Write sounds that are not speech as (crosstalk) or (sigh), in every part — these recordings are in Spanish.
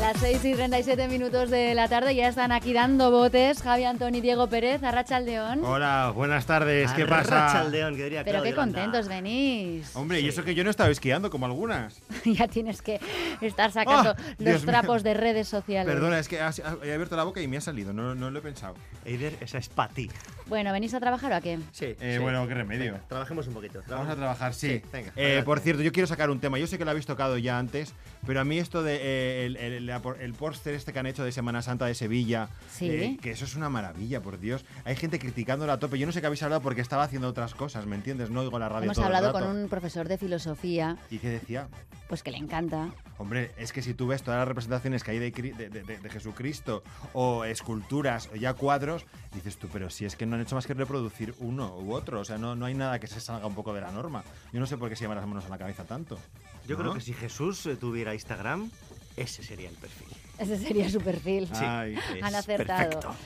Las 6 y 37 minutos de la tarde ya están aquí dando botes Javi Antoni y Diego Pérez, Arrachaldeón. Hola, buenas tardes, ¿qué pasa? Arrachaldeón, que diría Pero qué Landa. contentos venís. Hombre, y eso que yo no estaba esquiando como algunas. (laughs) ya tienes que estar sacando Ah, los Dios mío. trapos de redes sociales. Perdona, es que has- he abierto la boca y me ha salido, no, no lo he pensado. Eider, esa es para ti. Bueno, ¿venís a trabajar o a qué? Sí, Eh, bueno, qué remedio. Venga, trabajemos un poquito. Vamos a trabajar, sí. venga, Eh, por cierto, yo quiero sacar un tema. Yo sé que lo habéis tocado ya antes, pero a mí esto de eh, el, el, por- el póster este que han hecho de Semana Santa de Sevilla, Sí. eh, que eso es una maravilla, por Dios. Hay gente criticándola a tope. Yo no sé qué habéis hablado porque estaba haciendo otras cosas, ¿me entiendes? No oigo la radio Hemos todo el hablado con un profesor de filosofía, ¿Y qué decía? pues que le encanta. Hombre, es que si tú ves todas las representaciones que hay de, de- de- Jesucristo o esculturas o ya cuadros, dices tú, pero si es que no han hecho más que reproducir uno u otro, o sea, no, no hay nada que se salga un poco de la norma. Yo no sé por qué se llevan las manos a la cabeza tanto. Yo ¿no? creo que si Jesús eh, tuviera Instagram, ese sería el perfil. Ese sería su perfil. Sí. Ay. Han acertado. Perfecto.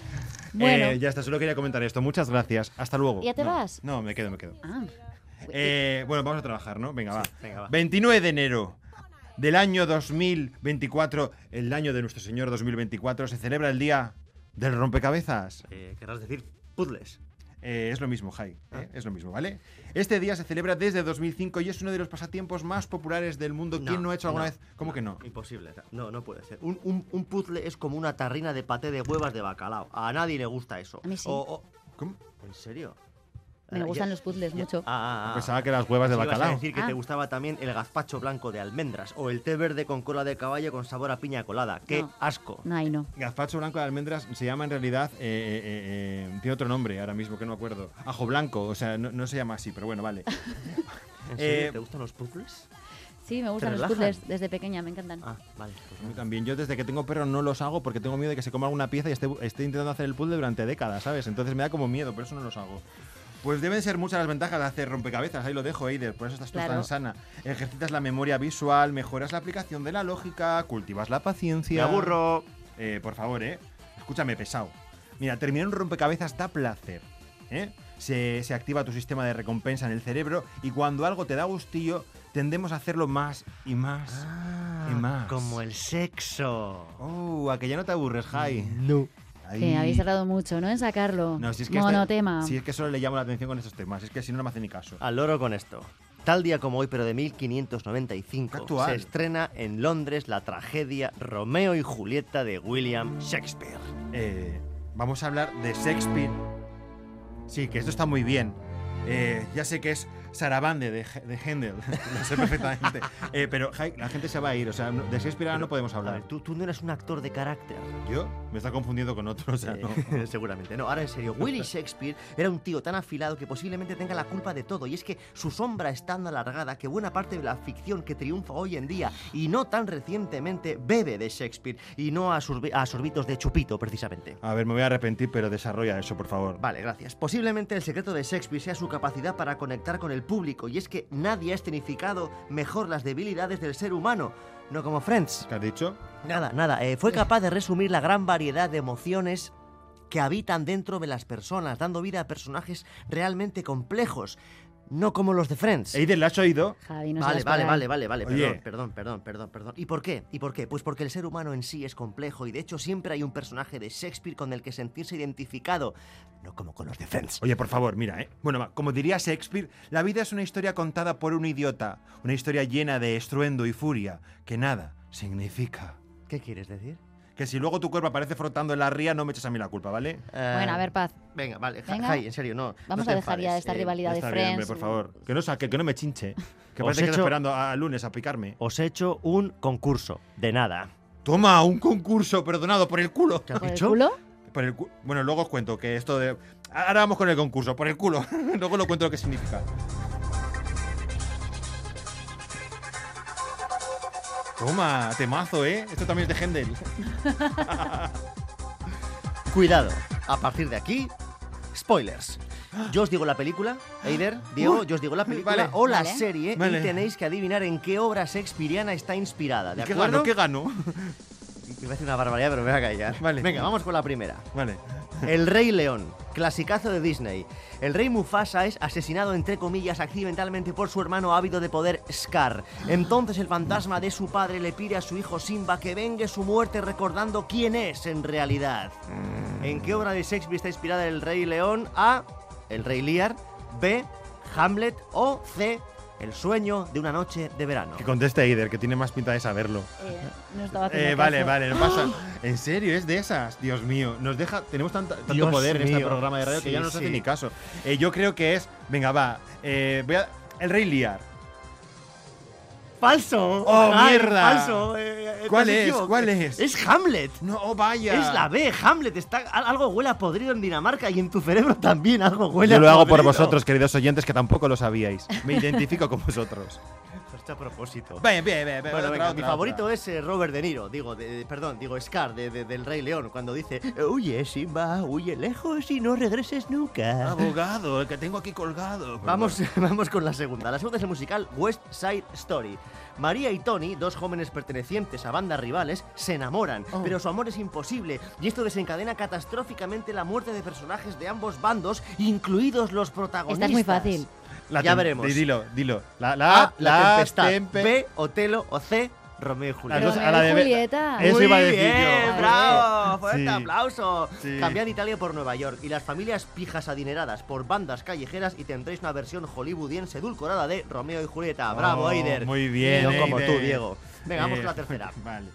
Bueno, Eh, ya está, solo quería comentar esto. Muchas gracias. Hasta luego. ¿Ya te No, vas? No, me quedo, me quedo. ah, Eh, bueno, vamos a trabajar, ¿no? Venga, va. venga, va. 29 de enero del año 2024, el año de nuestro Señor 2024, se celebra el Día del Rompecabezas. Eh, querrás decir puzzles. Eh, es lo mismo, Jai. Ah. eh, Es lo mismo, ¿vale? Este día se celebra desde 2005 y es uno de los pasatiempos más populares del mundo. ¿Quién no ha hecho alguna no, vez? ¿Cómo que no? Imposible. No, no puede ser. Un, un- un puzzle es como una tarrina de paté de huevas de bacalao. A nadie le gusta eso. A mí sí. O- o- ¿Cómo? ¿En serio? Me Ah, gustan ya- los puzzles ya- mucho. Ah, ah, ah. Pensaba que las huevas de bacalao. decir que Ah. te gustaba también el gazpacho blanco de almendras o el té verde con cola de caballo con sabor a piña colada. ¡Qué No. asco! No, ahí no. Gazpacho blanco de almendras se llama en realidad. eh, eh, eh, eh, tiene otro nombre ahora mismo que no me acuerdo. Ajo blanco, o sea, no, no se llama así, pero bueno, vale. (laughs) ¿En serio? Eh, ¿Te gustan los puzzles? Sí, me gustan los puzzles desde pequeña, me encantan. Ah, vale. pues A mí nada. también. Yo desde que tengo perro no los hago porque tengo miedo de que se coma alguna pieza y esté, esté intentando hacer el puzzle durante décadas, ¿sabes? Entonces me da como miedo, por eso no los hago. Pues deben ser muchas las ventajas de hacer rompecabezas, ahí lo dejo, Eider, por eso estás tú Claro. tan sana. Ejercitas la memoria visual, mejoras la aplicación de la lógica, cultivas la paciencia. Me aburro. Eh, por favor, ¿eh? Escúchame, pesado. Mira, terminar un rompecabezas da placer, ¿eh? Se, se activa tu sistema de recompensa en el cerebro y cuando algo te da gustillo, tendemos a hacerlo más y más y más. Ah, Como el sexo. Oh, a que ya no te aburres, Jai. No. Ahí. Que habéis tardado mucho, ¿no? En sacarlo. No, si es que este- Monotema. si es que solo le llamo la atención con esos temas, es que si no, no me hace ni caso. Al loro con esto. Tal día como hoy, pero de 1595, Actual. se estrena en Londres la tragedia Romeo y Julieta de William Shakespeare. Eh, vamos a hablar de Shakespeare. Sí, que esto está muy bien. Eh, ya sé que es Sarabande de, de Händel, (laughs) lo sé perfectamente. Eh, pero Jai, la gente se va a ir, o sea, de Shakespeare ahora no podemos hablar. ver, tú, tú no eres un actor de carácter. ¿Yo? Me está confundiendo con otro, o sea, Eh, no. (laughs) Seguramente. No, ahora en serio. Willy Shakespeare era un tío tan afilado que posiblemente tenga la culpa de todo. Y es que su sombra es tan alargada que buena parte de la ficción que triunfa hoy en día y no tan recientemente bebe de Shakespeare y no a, a sorbitos de chupito, precisamente. A ver, me voy a arrepentir, pero desarrolla eso, por favor. Vale, gracias. Posiblemente el secreto de Shakespeare sea su capacidad para conectar con el público, y es que nadie ha escenificado mejor las debilidades del ser humano, no como Friends. ¿Qué has dicho? Nada, nada, eh, fue capaz de resumir la gran variedad de emociones que habitan dentro de las personas, dando vida a personajes realmente complejos, no como los de Friends. Eider, ¿la has oído? Javi, no Vale, vale, vale, vale, vale, Oye. perdón, perdón, perdón, perdón, perdón. ¿Y por qué? ¿Y por qué? Pues porque el ser humano en sí es complejo y de hecho siempre hay un personaje de Shakespeare con el que sentirse identificado, no como con los de Friends. Oye, por favor, mira, ¿eh? Bueno, como diría Shakespeare, la vida es una historia contada por un idiota, una historia llena de estruendo y furia, que nada significa. ¿Qué quieres decir? Que si luego tu cuerpo aparece frotando en la ría, no me eches a mí la culpa, ¿vale? Bueno, a ver, Paz. Venga, vale, Venga. Jai, en serio, no. Vamos no a dejar ya esta eh, rivalidad de bien, hombre, Friends. por favor. Que no saque, que no me chinche. Que parece que hecho- esperando a, a lunes a picarme. Os he hecho un concurso, de nada. Toma, un concurso, perdonado, por el culo. ¿Qué has ¿Por el dicho? culo? Por el cu- bueno, luego os cuento que esto de... Ahora vamos con el concurso, por el culo. (laughs) luego lo cuento lo que significa. Toma, temazo, ¿eh? Esto también es de Händel. (laughs) Cuidado, a partir de aquí, spoilers. Yo os digo la película, Eider, Diego, yo os digo la película Vale. o la Vale. serie Vale. y tenéis que adivinar en qué obra shakespeariana está inspirada, ¿de ¿Y ¿Qué acuerdo? gano? ¿Qué gano? Me parece una barbaridad, pero me voy a callar. Vale. Venga, vamos con la primera. vale. El Rey León, clasicazo de Disney. El rey Mufasa es asesinado entre comillas accidentalmente por su hermano ávido de poder Scar. Entonces el fantasma de su padre le pide a su hijo Simba que vengue su muerte recordando quién es en realidad. ¿En qué obra de Shakespeare está inspirada el Rey León? A. El Rey Lear. B. Hamlet. O C. El sueño de una noche de verano. Que conteste Eider, que tiene más pinta de saberlo. Eh, no estaba haciendo Eh, vale, caso. vale, no pasa. (gasps) En serio, es de esas. Dios mío, nos deja. Tenemos tanta- tanto Dios poder en este programa de radio que ya no nos hace ni caso. Eh, yo creo que es. Venga, va. eh, voy a- el Rey Liar. ¡Falso! ¡Oh, Ay, mierda! ¡Falso! eh, eh, ¿Cuál es? ¿Cuál es? Es Hamlet. No, oh, vaya. Es la B, Hamlet. Está, al- algo huele a podrido en Dinamarca y en tu cerebro también algo huele Yo a lo hago por vosotros, queridos oyentes, que tampoco lo sabíais. Me identifico con vosotros. (laughs) A propósito. Bien, bien, bien. bien, Bueno, otra, venga, otra, mi otra. favorito es eh, Robert De Niro, digo, de- de- perdón, digo Scar de- de- del Rey León, cuando dice, huye Simba, huye lejos y no regreses nunca. Abogado, el que tengo aquí colgado. (laughs) Vamos, (laughs) vamos con la segunda. La segunda es el musical West Side Story. María y Tony, dos jóvenes pertenecientes a bandas rivales, se enamoran, Oh. pero su amor es imposible y esto desencadena catastróficamente la muerte de personajes de ambos bandos, incluidos los protagonistas. Esta es muy fácil. La ya veremos. di- Dilo, dilo. La, la, A, la, tempestad. tempe- B, Otelo o C, Romeo y Julieta. Las dos- Romeo a la y de- Julieta. Eso Muy iba a decir bien, yo. bravo, fuerte Sí. aplauso. Sí. Cambiad Italia por Nueva York y las familias pijas adineradas por bandas callejeras y tendréis una versión hollywoodiense edulcorada de Romeo y Julieta. Bravo, Oh, Eider. muy bien, No como tú, Diego. Venga, vamos Eh, con la tercera. (laughs) Vale.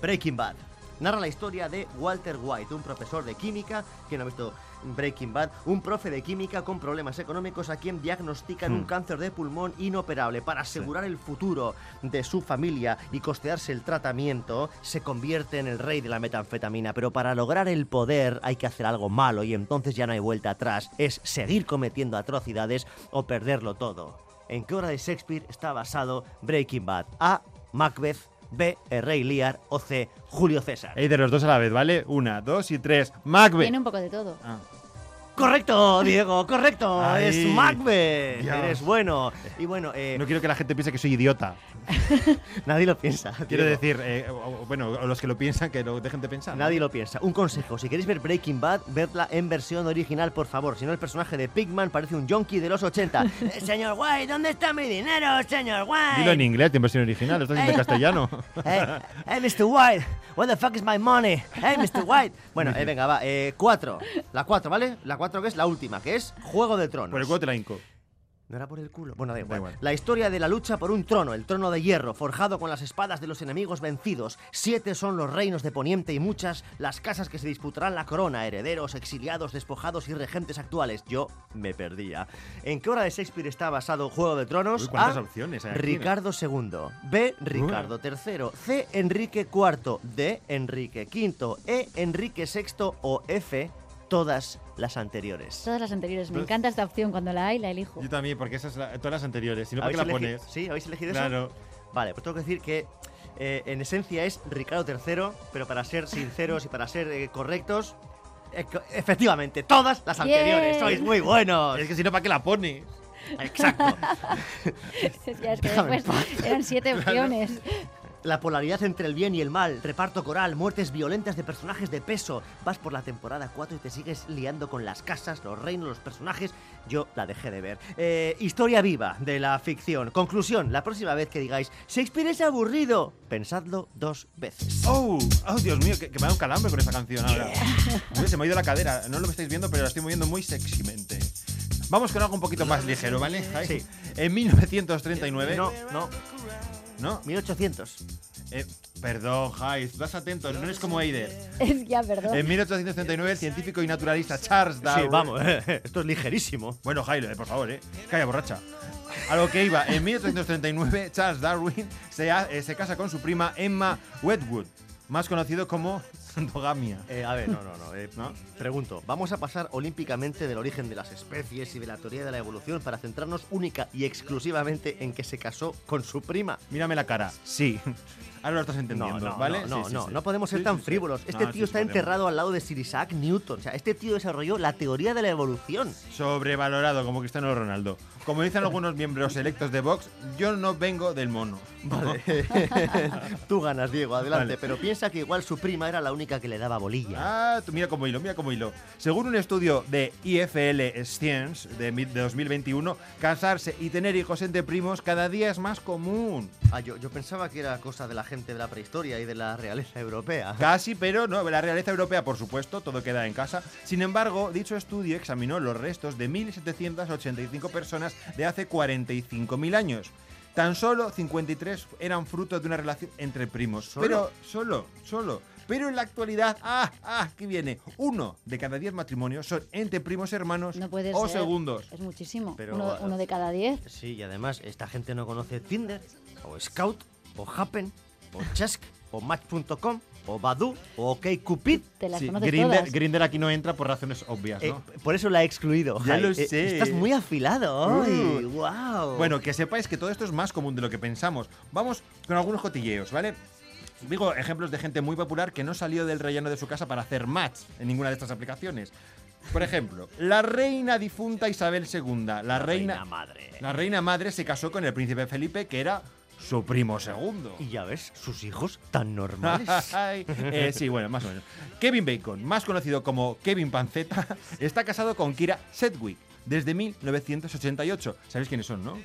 Breaking Bad. Narra la historia de Walter White, un profesor de química, que no ha visto Breaking Bad, un profe de química con problemas económicos a quien diagnostican un Hmm. cáncer de pulmón inoperable. Para asegurar el futuro de su familia y costearse el tratamiento, se convierte en el rey de la metanfetamina. Pero para lograr el poder hay que hacer algo malo y entonces ya no hay vuelta atrás. Es seguir cometiendo atrocidades o perderlo todo. ¿En qué obra de Shakespeare está basado Breaking Bad? A. Macbeth. B. El Rey Lear. O C. Julio César. Ey, de los dos a la vez, ¿vale? Una, dos y tres. Macbeth. Tiene un poco de todo. Ah. Correcto, Diego, correcto. Es Macbeth. Dios. Eres bueno. Y bueno, eh, No quiero que la gente piense que soy idiota. (laughs) nadie lo piensa. Quiero Diego. decir, eh, o- bueno, los que lo piensan, que lo dejen de pensar. ¿no? Nadie lo piensa. Un consejo, si queréis ver Breaking Bad, vedla en versión original, por favor. Si no, el personaje de Pigman parece un junkie de los 80. (laughs) Eh, señor White, ¿dónde está mi dinero, señor White? Dilo en inglés, en versión original, estás en castellano. Hey, hey, Mr. White, where the fuck is my money? Hey, Mr. White. Bueno, eh, venga, va. Eh, cuatro. La cuatro, ¿vale? La cuatro que es la última, que es Juego de Tronos. Por el culo te la hinco. ¿No era por el culo? Bueno, da igual. igual. La historia de la lucha por un trono, el trono de hierro, forjado con las espadas de los enemigos vencidos. Siete son los reinos de Poniente y muchas las casas que se disputarán la corona, herederos, exiliados, despojados y regentes actuales. Yo me perdía. ¿En qué obra de Shakespeare está basado Juego de Tronos? Uy, ¿cuántas A. opciones hay aquí, Ricardo II. B. Ricardo III. C. Enrique IV. D. Enrique V. E. Enrique VI. O F. Todas las anteriores. Todas las anteriores. Me encanta esta opción. Cuando la hay, la elijo. Yo también, porque esas la- todas las anteriores. Si no, ¿para qué ¿Habéis la pones? ¿Sí? ¿Habéis elegido eso? Claro. Vale, pues tengo que decir que eh, en esencia es Ricardo III, pero para ser sinceros y para ser eh, correctos, eh, co- efectivamente, todas las anteriores. Sois muy buenos. Es que si no, ¿para qué la pones? Exacto. (laughs) Es que, es que después eran siete opciones. La polaridad entre el bien y el mal, reparto coral, muertes violentas de personajes de peso. Vas por la temporada 4 y te sigues liando con las casas, los reinos, los personajes. Yo la dejé de ver. Eh, historia viva de la ficción. Conclusión, la próxima vez que digáis Shakespeare es aburrido, pensadlo dos veces. ¡Oh! ¡Oh, Dios mío! Que, que me da un calambre con esta canción ahora. Se me ha ido la cadera. No lo estáis viendo, pero la estoy moviendo muy sexymente. Vamos con algo un poquito más ligero, ¿vale? Sí. En 1939. No, no, ¿No? 1800. Eh, perdón, Jai, estás atento, no eres como Eider. Es ya, perdón. En 1839, el científico y naturalista Charles Darwin. Sí, vamos, (laughs) esto es ligerísimo. Bueno, eh, por favor, ¿eh? Calla, borracha. A lo que iba, en 1839, Charles Darwin se, ha- eh, se casa con su prima Emma Wedgwood, más conocido como endogamia. Eh, a ver, no, no, no, eh, ¿No? Pregunto, ¿vamos a pasar olímpicamente del origen de las especies y de la teoría de la evolución para centrarnos única y exclusivamente en que se casó con su prima? Mírame la cara. Sí. Ahora lo estás No, entendiendo, no, ¿vale? no, no, Sí, sí, no, sí. no podemos ser tan frívolos. Este No, sí, tío está podemos. enterrado al lado de Sir Isaac Newton. O sea, este tío desarrolló la teoría de la evolución. Sobrevalorado como Cristiano Ronaldo. Como dicen algunos miembros electos de Vox, yo no vengo del mono. Vale. (laughs) Tú ganas, Diego, adelante. Vale. Pero piensa que igual su prima era la única que le daba bolilla. Ah, tú mira cómo hilo, mira cómo hilo. Según un estudio de IFL Science de 2021, casarse y tener hijos entre primos cada día es más común. Ah, yo, yo pensaba que era cosa de la gente de la prehistoria y de la realeza europea. (laughs) Casi, pero no, la realeza europea, por supuesto, todo queda en casa. Sin embargo, dicho estudio examinó los restos de 1.785 personas de hace 45.000 años. Tan solo 53 eran fruto de una relación entre primos. ¿Solo? Pero solo, solo. Pero en la actualidad, ah, ah, que viene. Uno de cada diez matrimonios son entre primos hermanos No puede o ser. segundos. Es muchísimo. Pero, uno, uno de cada diez. Sí, y además, esta gente no conoce Tinder, o Scout, o Happen, o Chesk, o Match.com, o Badu, o OkCupid. Te las Sí, conoces Grindr, todas. Grindr aquí no entra por razones obvias, Eh, ¿no? por eso la he excluido. Ya Jai. lo Eh, sé. estás muy afilado hoy. Uh. wow. Bueno, que sepáis que todo esto es más común de lo que pensamos. Vamos con algunos cotilleos, ¿vale? Digo ejemplos de gente muy popular que no salió del relleno de su casa para hacer match en ninguna de estas aplicaciones. Por ejemplo, la reina difunta Isabel II. La, reina, madre. la reina madre se casó con el príncipe Felipe, que era su primo segundo. Y ya ves, sus hijos tan normales. (laughs) Eh, sí, bueno, más o menos. Kevin Bacon, más conocido como Kevin Panceta, (laughs) está casado con Kira Sedgwick desde 1988. ¿Sabéis quiénes son, no?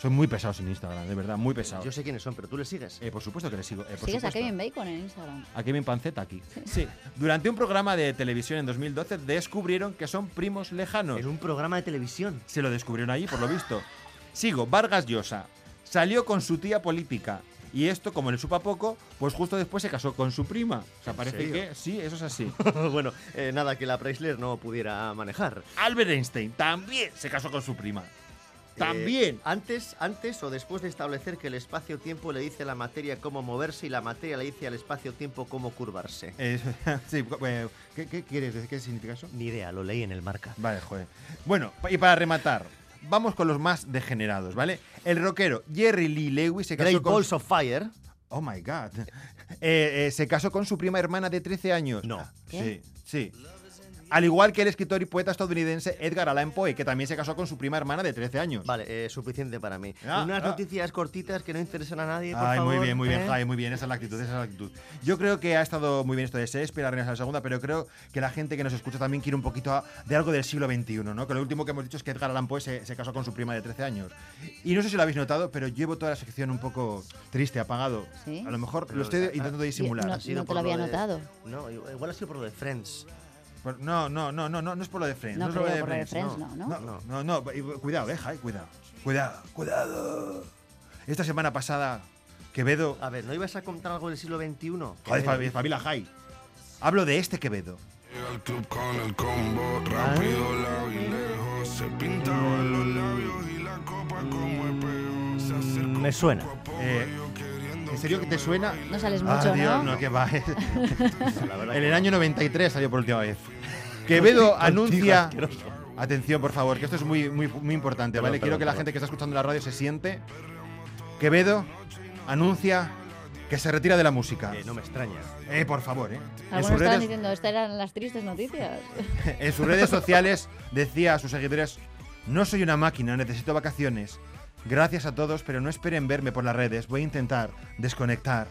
Son muy pesados en Instagram, de verdad, muy pesados. Yo sé quiénes son, pero tú le sigues. Eh, por supuesto que le sigo. eh, por Sigues a. Kevin Bacon en Instagram. A Kevin Panceta aquí. Sí. Durante un programa de televisión en 2012 descubrieron que son primos lejanos. En un programa de televisión. Se lo descubrieron allí, por lo visto. Sigo, Vargas Llosa. Salió con su tía política. Y esto, como le supa poco, pues justo después se casó con su prima. O sea, ¿En parece serio? que sí, eso es así. (laughs) bueno, eh, nada que la Chrysler no pudiera manejar. Albert Einstein también se casó con su prima. También. Eh, antes, antes o después de establecer que el espacio-tiempo le dice a la materia cómo moverse y la materia le dice al espacio-tiempo cómo curvarse. Eh, (laughs) sí, eh, ¿qué, qué quieres decir? ¿Qué significa eso? Ni idea, lo leí en el marca. Vale, joder. Bueno, y para rematar, vamos con los más degenerados, ¿vale? El rockero Jerry Lee Lewis se casó Great con... Balls of Fire. Oh my god. (laughs) Eh, eh, se casó con su prima hermana de 13 años. No. ¿Qué? Sí, sí. Al igual que el escritor y poeta estadounidense Edgar Allan Poe, que también se casó con su prima hermana de 13 años. Vale, eh, suficiente para mí. Ah, Unas ah. noticias cortitas que no interesan a nadie, por Ay, favor. muy bien, muy bien, ¿eh? Jai, muy bien, esa es la actitud, esa es la actitud. Yo creo que ha estado muy bien esto de Shakespeare, la reina de la segunda, pero creo que la gente que nos escucha también quiere un poquito a- de algo del siglo XXI, ¿no? Que lo último que hemos dicho es que Edgar Allan Poe se, se casó con su prima de 13 años. Y no sé si lo habéis notado, pero llevo toda la sección un poco triste, apagado. Sí. A lo mejor Pero, lo estoy intentando disimular. no- Ha sido te lo había de- notado. No, igual ha sido por lo de Friends. Por- No, no, no, no, no, no es por lo de Friends. No es lo de por lo de Friends, Friends, no, No, ¿no? no, no, y- cuidado, eh, Jai, cuidado. Cuidado, cuidado. Esta semana pasada, Quevedo. A ver, ¿no ibas a contar algo del siglo XXI? Joder, Fabi- Fabila Jai. Hablo de este Quevedo. Llega al club con el combo, rápido, lado y lejos. Se pintaban los labios y la copa como espejo. Se acercó Me suena. poco a poco, Eh, ¿En serio que te suena? No sales Ah, mucho, Dios, ¿no? no, que va. (laughs) en el año 93 salió por última vez. (laughs) Quevedo anuncia. Atención, por favor, que esto es muy, muy, muy importante, Perdón, ¿vale? Quiero que la perdón. gente que está escuchando la radio se siente. Quevedo anuncia que se retira de la música. Eh, no me extraña. Eh, por favor, ¿eh? Algunos estaban redes, diciendo, estas eran las tristes noticias. (laughs) en sus redes sociales decía a sus seguidores: No soy una máquina, necesito vacaciones. Gracias a todos, pero no esperen verme por las redes. Voy a intentar desconectar.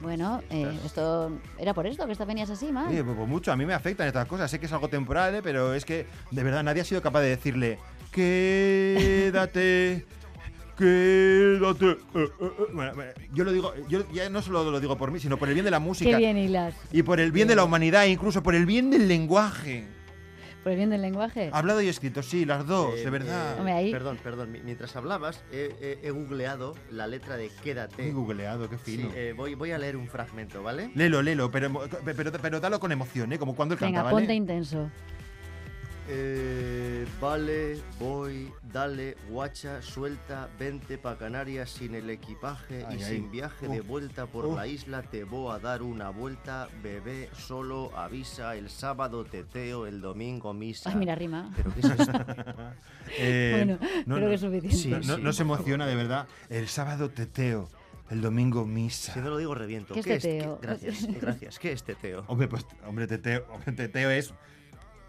Bueno, eh, esto era por esto que esta venías así, mal. Oye, pues mucho, a mí me afectan estas cosas. Sé que es algo temporal, ¿eh? pero es que de verdad nadie ha sido capaz de decirle: Quédate. (laughs) Quédate. Eh, eh, eh. Bueno, yo lo digo, yo ya no solo lo digo por mí, sino por el bien de la música Qué bien hilas. y por el bien de la humanidad, incluso por el bien del lenguaje. Por el bien del lenguaje. Hablado y escrito, sí, las dos, Eh, de verdad. eh, Hombre, ahí- Perdón, perdón. mi- Mientras hablabas, he, he- he googleado la letra de Quédate. He googleado, qué Sí, fino. eh, voy, voy a leer un fragmento, ¿vale? Lelo, lelo, pero, emo- pero, pero dalo con emoción, ¿eh? Como cuando él Venga, canta, ¿vale? ponte intenso. Eh, vale, voy, dale, guacha, suelta, vente pa' Canarias sin el equipaje Ay, y ay. sin viaje de vuelta por la isla. Te voy a dar una vuelta, bebé, solo avisa. El sábado teteo, el domingo misa. Ay, mira, rima. ¿Pero qué es esto? (laughs) Eh, Bueno, no, creo no, que es suficiente. Sí, No, no- sí, no se emociona, de verdad. El sábado teteo. El domingo misa. Si no lo digo, reviento. ¿Qué es ¿Qué teteo? qué- gracias, (laughs) gracias. ¿Qué es teteo? Hombre, pues, hombre, teteo, hombre, teteo es.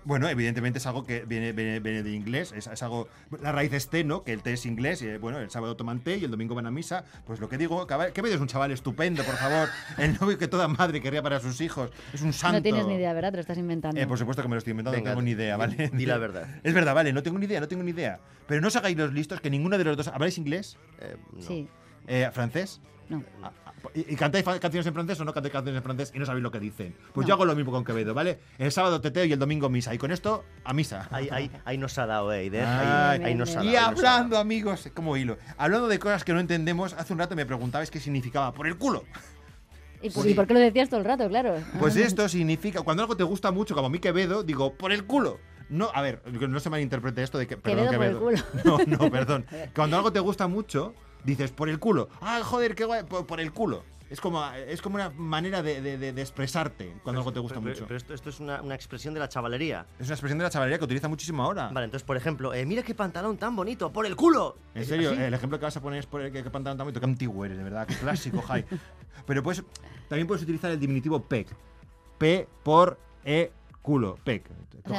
Bueno, evidentemente es algo que viene, viene, viene de inglés, es, es algo. La raíz es té, ¿no? Que el té es inglés, y eh, bueno, el sábado toman té y el domingo van a misa. Pues lo que digo, que es un chaval estupendo, por favor. (laughs) El novio que toda madre querría para sus hijos. Es un santo. No tienes ni idea, ¿verdad? Te lo estás inventando. Eh, por supuesto que me lo estoy inventando, Venga, no tengo ni idea, ¿vale? di la verdad. (laughs) Es verdad, vale, no tengo ni idea, no tengo ni idea. Pero no os hagáis los listos que ninguno de los dos. ¿Habláis inglés? Eh, no. Sí, Eh, ¿Francés? no. Ah, ¿Y, y cantáis canciones en francés o no cantáis canciones en francés y no sabéis lo que dicen? Pues No. yo hago lo mismo con Quevedo, ¿vale? El sábado teteo y el domingo misa. Y con esto, a misa. Ahí, ahí, ahí nos ha dado, eh, Eider. Ay, Ahí, ahí nos ha dado. y hablando, amigos, como hilo. Hablando de cosas que no entendemos, hace un rato me preguntabais qué significaba por el culo. ¿Y por, Sí. y por qué lo decías todo el rato? Claro. Pues (laughs) esto significa, cuando algo te gusta mucho, como a mí Quevedo, digo, por el culo. No, a ver, no se malinterprete esto de que. Perdón, Quevedo por el (laughs) No, no, perdón. (laughs) Cuando algo te gusta mucho, dices, por el culo. Ah, joder, qué guay, por, por el culo. Es como, es como una manera de, de- de- de expresarte cuando algo te gusta Pero- mucho. Pero esto, esto es una, una expresión de la chavalería. Es una expresión de la chavalería que utiliza muchísimo ahora. Vale, entonces, por ejemplo, eh, mira qué pantalón tan bonito, por el culo. En serio, ¿así? el ejemplo que vas a poner es por el que, que pantalón tan bonito, qué antiguo eres, de verdad, qué clásico, Jai. (laughs) Pero pues, también puedes utilizar el diminutivo pec. P por E culo, pec. O sea,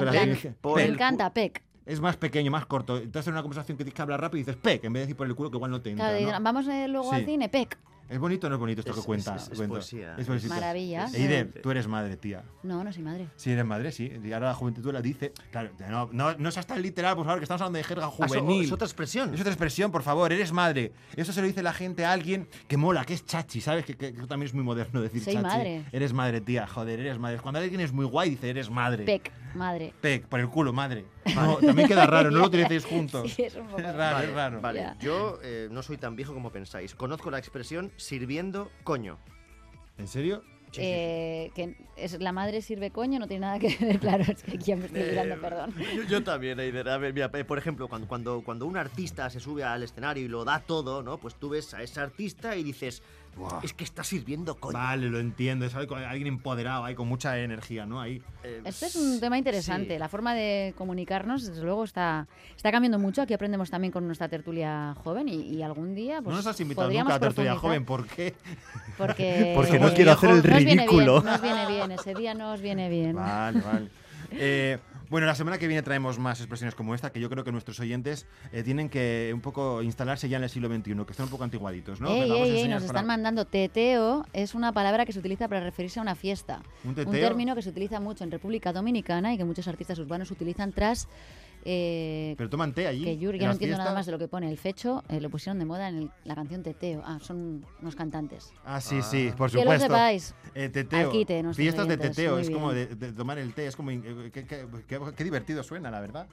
por me Pec. el encanta, Pec. Es más pequeño, más corto. Entonces en una conversación que tienes que hablar rápido y dices pec, en vez de decir por el culo que igual no te entra. Claro, vamos eh, luego Sí. al cine, Pec. ¿Es bonito o no es bonito esto Es- que cuenta? es- es cuento? poesía. Es. Maravilla. Eider, tú eres madre, tía. No, no soy madre. Si eres madre, sí. Y ahora la juventud la dice. Claro, no, no, no seas tan literal, por favor, que estamos hablando de jerga Ah, juvenil. es otra expresión. Es otra expresión, por favor, eres madre. Eso se lo dice la gente a alguien que mola, que es chachi, ¿sabes? Que, que- también es muy moderno decir Soy chachi. madre. Eres madre, tía, joder, eres madre. Cuando alguien es muy guay, dice, eres madre. Pec, madre. Pec, por el culo, madre. No, también queda raro, no lo utilicéis juntos. (laughs) Sí, es un poco Es raro, Vale, es raro. vale. Ya. yo eh, no soy tan viejo como pensáis. Conozco la expresión sirviendo coño. ¿En serio? Sí, sí, sí. Eh, que es, la madre sirve coño, no tiene nada que ver, (laughs) claro, es que aquí me estoy mirando, Eh, perdón. Yo, yo también, Eider. A ver, mira, eh, por ejemplo, cuando, cuando, cuando un artista se sube al escenario y lo da todo, ¿no? Pues tú ves a ese artista y dices, Buah. es que está sirviendo coño. Vale, lo entiendo. Es algo- alguien empoderado ahí, con mucha energía, ¿no? Ahí. Eh, Este es un tema interesante. sí. La forma de comunicarnos, desde luego, está, está cambiando mucho. Aquí aprendemos también con nuestra tertulia joven y, y algún día. Pues, no nos has invitado podríamos nunca a tertulia joven, ¿por qué? Porque, (laughs) Porque no Eh, quiero hacer el no os viene ridículo. bien, no os viene bien, ese día no os viene bien. Vale, vale. (laughs) Eh, bueno, la semana que viene traemos más expresiones como esta, que yo creo que nuestros oyentes eh, tienen que un poco instalarse ya en el siglo XXI, que están un poco antiguaditos, ¿no? ey, Que vamos a ey, nos para- están mandando teteo, es una palabra que se utiliza para referirse a una fiesta. ¿Un teteo? término que se utiliza mucho en República Dominicana y que muchos artistas urbanos utilizan tras eh, Pero toman té allí. que Yuri, ya no entiendo nada fiestas. más de lo que pone el fecho, eh, lo pusieron de moda en el- la canción Teteo. Ah, son unos cantantes. Ah, sí, sí, por Que lo supuesto. sepáis. Eh, teteo. Quite, Fiestas de teteo, muy es como de, de tomar el té, es como. eh, qué, qué- qué- qué divertido suena, la verdad.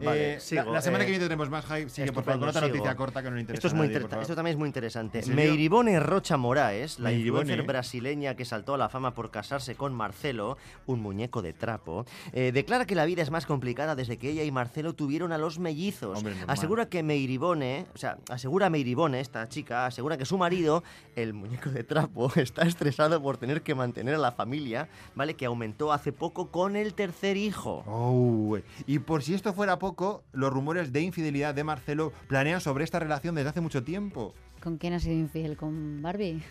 Vale, Eh, sigo, la, la semana eh, que viene tendremos más hype. Sigue, por favor, con otra noticia corta que no le interesa Esto, es muy nadie, esto también es muy interesante. Meiribone Rocha Moraes, la Meiribone. influencer brasileña que saltó a la fama por casarse con Marcelo, un muñeco de trapo, eh, declara que la vida es más complicada desde que ella y Marcelo tuvieron a los mellizos. Hombre, asegura que Meiribone, o sea, asegura Meiribone, esta chica, asegura que su marido, el muñeco de trapo, (laughs) está estresado por tener que mantener a la familia, ¿vale? Que aumentó hace poco con el tercer hijo. Oh, y por si esto fuera poco, los rumores de infidelidad de Marcelo planean sobre esta relación desde hace mucho tiempo. ¿Con quién ha sido infiel? ¿Con Barbie?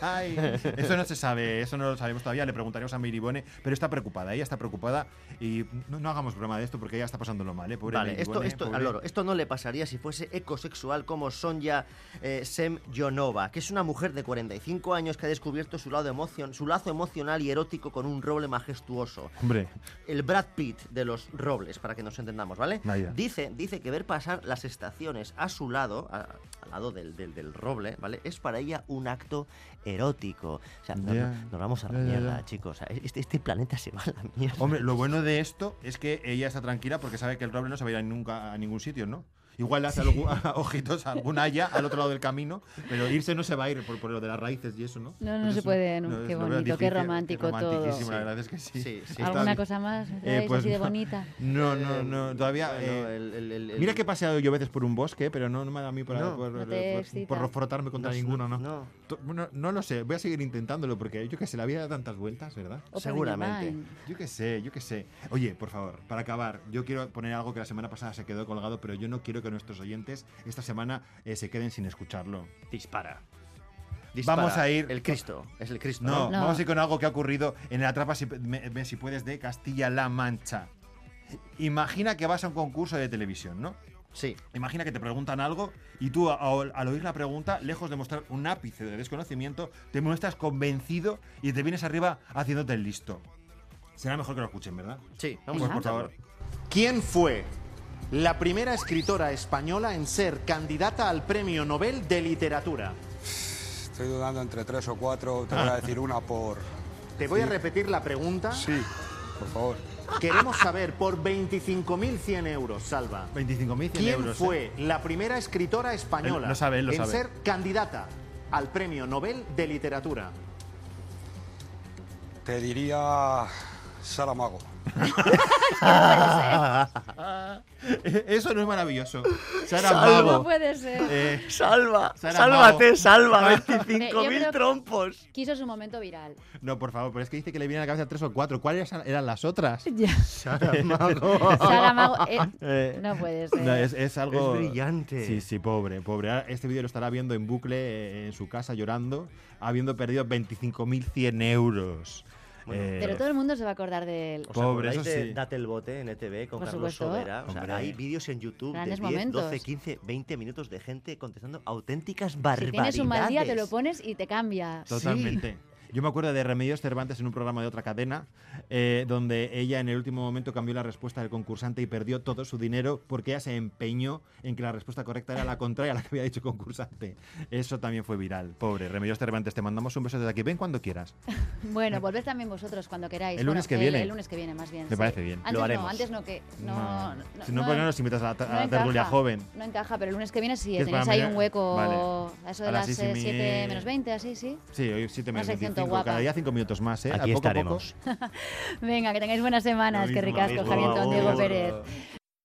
Ay, (laughs) eso no se sabe, eso no lo sabemos todavía. Le preguntaremos a Miribone, pero está preocupada, ella está preocupada y no, no hagamos broma de esto porque ella está pasándolo mal, ¿eh? Pobre Vale, esto, Miribone, esto, loro, esto no le pasaría si fuese ecosexual como Sonja eh, Semyonova, que es una mujer de 45 años que ha descubierto su, lado emocion, su lazo emocional y erótico con un roble majestuoso. Hombre, El Brad Pitt de los robles, para que nos entendamos, ¿vale? Dice, dice que ver pasar las estaciones a su lado, a- al lado del, del- del roble, ¿vale? Es para ella un acto erótico. O sea, no- Ya. no- nos vamos a la ya, mierda, ya. chicos. O sea, este, este planeta se va a la mierda. hombre, lo bueno de esto es que ella está tranquila porque sabe que el roble no se va a ir nunca a ningún sitio, ¿no? Igual le hace algún- (laughs) ojitos a algún haya al otro lado del camino, pero irse no se va a ir por, por lo de las raíces y eso, ¿no? No, no Pues se puede, no, qué lo veo bonito, qué difícil, romántico todo. romantiquísimo, la Sí. verdad es que sí. Sí, sí. ¿Alguna bien. cosa más? Eh, ¿Hacéis pues así de no. bonita? No, no, no, todavía... Bueno, eh, el- el- el- el- Mira que he paseado yo veces por un bosque, pero no, no me da a mí por, No. por, No por- por frotarme contra No, ninguno, ¿no? no. No lo sé, voy a seguir intentándolo porque yo que sé, la vida da tantas vueltas, ¿verdad? Open seguramente. Yo que sé, yo que sé. Oye, por favor, para acabar, yo quiero poner algo que la semana pasada se quedó colgado, pero yo no quiero que nuestros oyentes esta semana eh, se queden sin escucharlo. Dispara. Dispara. Vamos a ir. El Cristo. Es el Cristo. No, No. vamos a ir con algo que ha ocurrido en el Atrapa si, me- si puedes de Castilla-La Mancha. Imagina que vas a un concurso de televisión, ¿no? Sí. Imagina que te preguntan algo y tú, a- a- al oír la pregunta, lejos de mostrar un ápice de desconocimiento, te muestras convencido y te vienes arriba haciéndote el listo. Será mejor que lo escuchen, ¿verdad? Sí, vamos Pues a por favor. ¿Quién fue la primera escritora española en ser candidata al Premio Nobel de Literatura? Estoy dudando entre tres o cuatro. Te voy a decir una por. Te voy a repetir la pregunta. Sí, por favor. Queremos saber por 25.100 euros, Salva. 25.100 ¿Quién euros. ¿eh? fue la primera escritora española Él lo sabe, él lo en sabe. ser candidata al Premio Nobel de Literatura? Te diría. Saramago. (laughs) Eso no es maravilloso. Sara Salva. Mago. No puede ser. Eh, Salva, Sara sálvate, Mago. salva, (laughs) Yo creo 25.000 que- trompos. Quiso su momento viral. no, por favor, pero es que dice que le vienen a la cabeza tres o cuatro. ¿Cuáles eran las otras? (laughs) Ya. Saramago. Saramago, eh, Eh, no puede ser. No, es, es algo. Es brillante. Sí, sí, pobre, pobre. Ahora Este vídeo lo estará viendo en bucle eh, en su casa llorando, habiendo perdido 25.100 euros. Bueno, Eh, Pero todo el mundo se va a acordar de él. ¿Os Pobre, eso de sí. Date el bote en ETV con Por Carlos supuesto. Sobera? O sea, Hombre. hay vídeos en YouTube Grandes de 10, momentos. 12, 15, 20 minutos de gente contestando auténticas Si barbaridades. tienes un mal día, te lo pones y te cambia. Totalmente. Yo me acuerdo de Remedios Cervantes en un programa de otra cadena, eh, donde ella en el último momento cambió la respuesta del concursante y perdió todo su dinero porque ella se empeñó en que la respuesta correcta era la contraria a la que había dicho el concursante. Eso también fue viral. Pobre Remedios Cervantes, te mandamos un beso desde aquí. Ven cuando quieras. (laughs) bueno, volved también vosotros cuando queráis. El lunes que viene. El, lunes que viene, más bien. Me parece bien. Antes Lo haremos. No, antes no, que. No, si no, pues no nos invitas a la, tertulia joven. No encaja, pero el lunes que viene sí, tenéis ahí un hueco a eso de las 7 eh, menos 20, así, sí. Sí, hoy 7 menos 20 cinco. Cada día cinco minutos más, ¿eh? Aquí a poco. A poco. (laughs) Venga, que tengáis buenas semanas, que ricasco, Javier Diego Pérez.